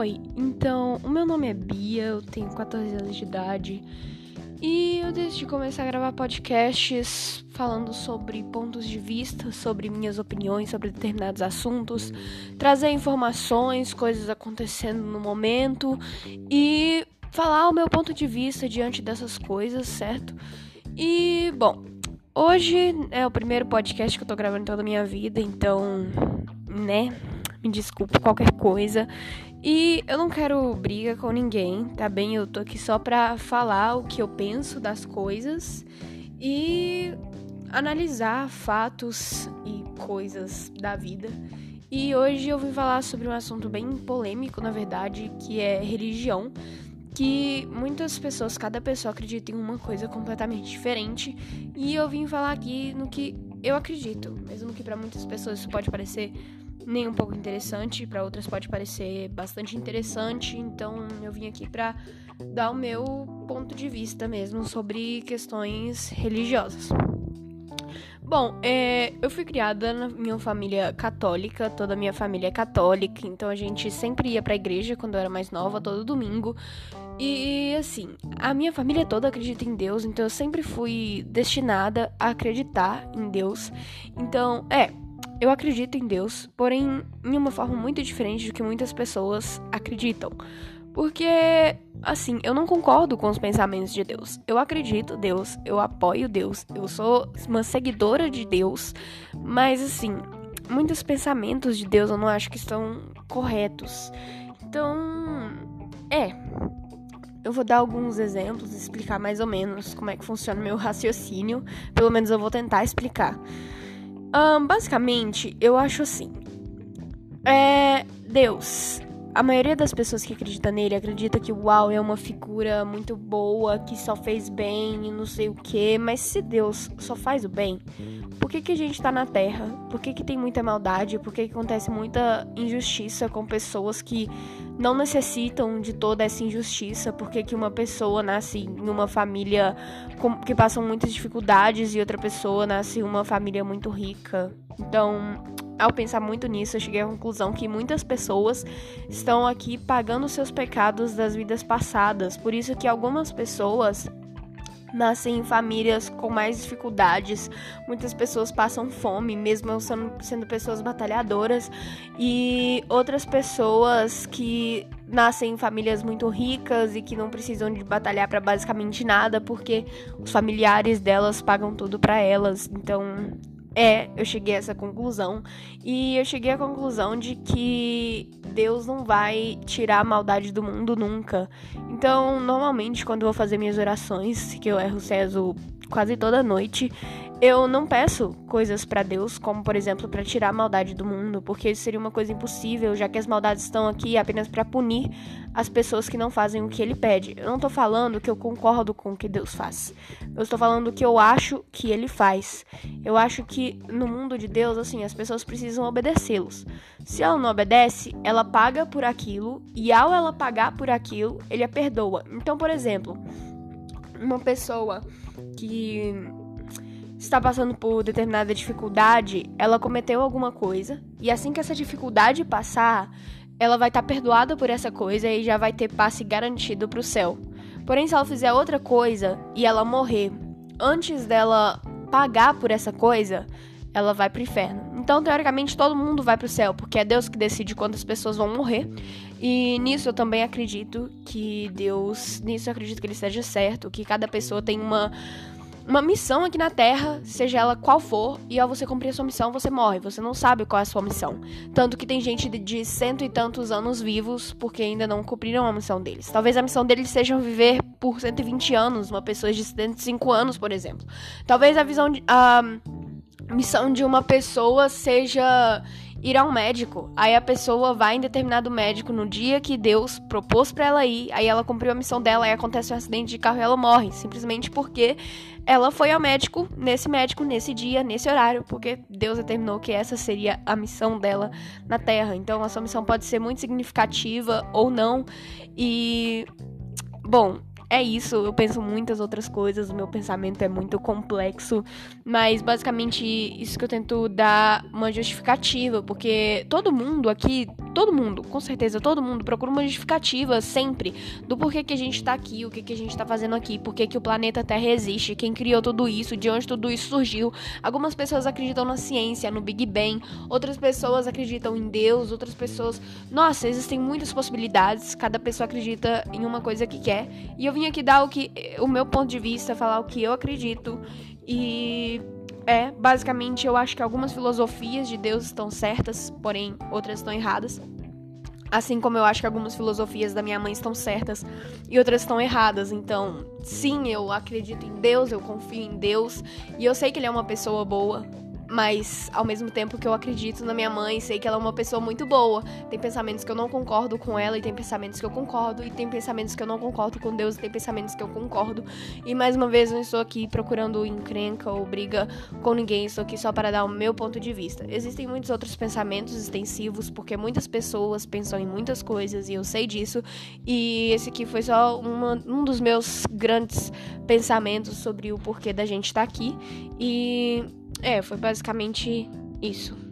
Oi, então, o meu nome é Bia, eu tenho 14 anos de idade e eu decidi começar a gravar podcasts falando sobre pontos de vista, sobre minhas opiniões sobre determinados assuntos, trazer informações, coisas acontecendo no momento e falar o meu ponto de vista diante dessas coisas, certo? E, bom, hoje é o primeiro podcast que eu tô gravando em toda a minha vida, então, né? Me desculpe qualquer coisa. E eu não quero briga com ninguém, tá bem? Eu tô aqui só pra falar o que eu penso das coisas e analisar fatos e coisas da vida. E hoje eu vim falar sobre um assunto bem polêmico, na verdade, que é religião. Que muitas pessoas, cada pessoa acredita em uma coisa completamente diferente. E eu vim falar aqui no que eu acredito, mesmo que para muitas pessoas isso pode parecer nem um pouco interessante, para outras pode parecer bastante interessante, então eu vim aqui para dar o meu ponto de vista mesmo sobre questões religiosas. Bom, é, eu fui criada na minha família católica, toda a minha família é católica, então a gente sempre ia pra igreja quando eu era mais nova, todo domingo. E assim, a minha família toda acredita em Deus, então eu sempre fui destinada a acreditar em Deus. Então, é, eu acredito em Deus, porém em uma forma muito diferente do que muitas pessoas acreditam. Porque, assim, eu não concordo com os pensamentos de Deus. Eu acredito em Deus, eu apoio Deus, eu sou uma seguidora de Deus, mas, assim, muitos pensamentos de Deus eu não acho que estão corretos. Então, é. Eu vou dar alguns exemplos, explicar mais ou menos como é que funciona o meu raciocínio. Pelo menos eu vou tentar explicar. Um, basicamente, eu acho assim. É. Deus. A maioria das pessoas que acredita nele acredita que o Uau é uma figura muito boa, que só fez bem e não sei o que. Mas se Deus só faz o bem, por que, que a gente tá na Terra? Por que, que tem muita maldade? Por que, que acontece muita injustiça com pessoas que não necessitam de toda essa injustiça? Por que, que uma pessoa nasce em uma família que passam muitas dificuldades e outra pessoa nasce em uma família muito rica? Então, ao pensar muito nisso, eu cheguei à conclusão que muitas pessoas estão aqui pagando seus pecados das vidas passadas. Por isso que algumas pessoas nascem em famílias com mais dificuldades. Muitas pessoas passam fome, mesmo sendo, sendo pessoas batalhadoras, e outras pessoas que nascem em famílias muito ricas e que não precisam de batalhar para basicamente nada, porque os familiares delas pagam tudo para elas. Então, é, eu cheguei a essa conclusão. E eu cheguei à conclusão de que Deus não vai tirar a maldade do mundo nunca. Então, normalmente, quando eu vou fazer minhas orações, que eu erro César quase toda noite, eu não peço coisas para Deus, como por exemplo para tirar a maldade do mundo, porque isso seria uma coisa impossível, já que as maldades estão aqui apenas para punir as pessoas que não fazem o que ele pede. Eu não tô falando que eu concordo com o que Deus faz. Eu estou falando o que eu acho que ele faz. Eu acho que no mundo de Deus, assim, as pessoas precisam obedecê-los. Se ela não obedece, ela paga por aquilo e ao ela pagar por aquilo, ele a perdoa. Então, por exemplo, uma pessoa que está passando por determinada dificuldade, ela cometeu alguma coisa, e assim que essa dificuldade passar, ela vai estar tá perdoada por essa coisa e já vai ter passe garantido para o céu. Porém, se ela fizer outra coisa e ela morrer antes dela pagar por essa coisa, ela vai pro inferno. Então, teoricamente, todo mundo vai pro céu, porque é Deus que decide quantas pessoas vão morrer. E nisso eu também acredito que Deus, nisso eu acredito que ele esteja certo, que cada pessoa tem uma uma missão aqui na Terra, seja ela qual for, e ao você cumprir a sua missão, você morre. Você não sabe qual é a sua missão. Tanto que tem gente de, cento e tantos anos vivos porque ainda não cumpriram a missão deles. Talvez a missão deles seja viver por 120 anos, uma pessoa de 75 anos, por exemplo. Talvez a visão de. A missão de uma pessoa seja ir a um médico. Aí a pessoa vai em determinado médico no dia que Deus propôs para ela ir, aí ela cumpriu a missão dela, aí acontece um acidente de carro e ela morre, simplesmente porque ela foi ao médico, nesse médico, nesse dia, nesse horário, porque Deus determinou que essa seria a missão dela na Terra. Então a sua missão pode ser muito significativa ou não. E bom, é isso, eu penso muitas outras coisas, o meu pensamento é muito complexo, mas basicamente isso que eu tento dar uma justificativa, porque todo mundo aqui todo mundo, com certeza, todo mundo procura uma justificativa sempre do porquê que a gente tá aqui, o que, que a gente tá fazendo aqui, porquê que o planeta Terra existe, quem criou tudo isso, de onde tudo isso surgiu. Algumas pessoas acreditam na ciência, no Big Bang, outras pessoas acreditam em Deus, outras pessoas. Nossa, existem muitas possibilidades, cada pessoa acredita em uma coisa que quer. E eu vim aqui dar o, que, o meu ponto de vista, falar o que eu acredito. E é, basicamente, eu acho que algumas filosofias de Deus estão certas, porém outras estão erradas. Assim como eu acho que algumas filosofias da minha mãe estão certas e outras estão erradas. Então, sim, eu acredito em Deus, eu confio em Deus e eu sei que ele é uma pessoa boa mas ao mesmo tempo que eu acredito na minha mãe, sei que ela é uma pessoa muito boa. Tem pensamentos que eu não concordo com ela e tem pensamentos que eu concordo e tem pensamentos que eu não concordo com Deus e tem pensamentos que eu concordo. E mais uma vez não estou aqui procurando encrenca ou briga com ninguém, estou aqui só para dar o meu ponto de vista. Existem muitos outros pensamentos extensivos porque muitas pessoas pensam em muitas coisas e eu sei disso. E esse aqui foi só uma, um dos meus grandes pensamentos sobre o porquê da gente estar tá aqui. E é, foi basicamente isso.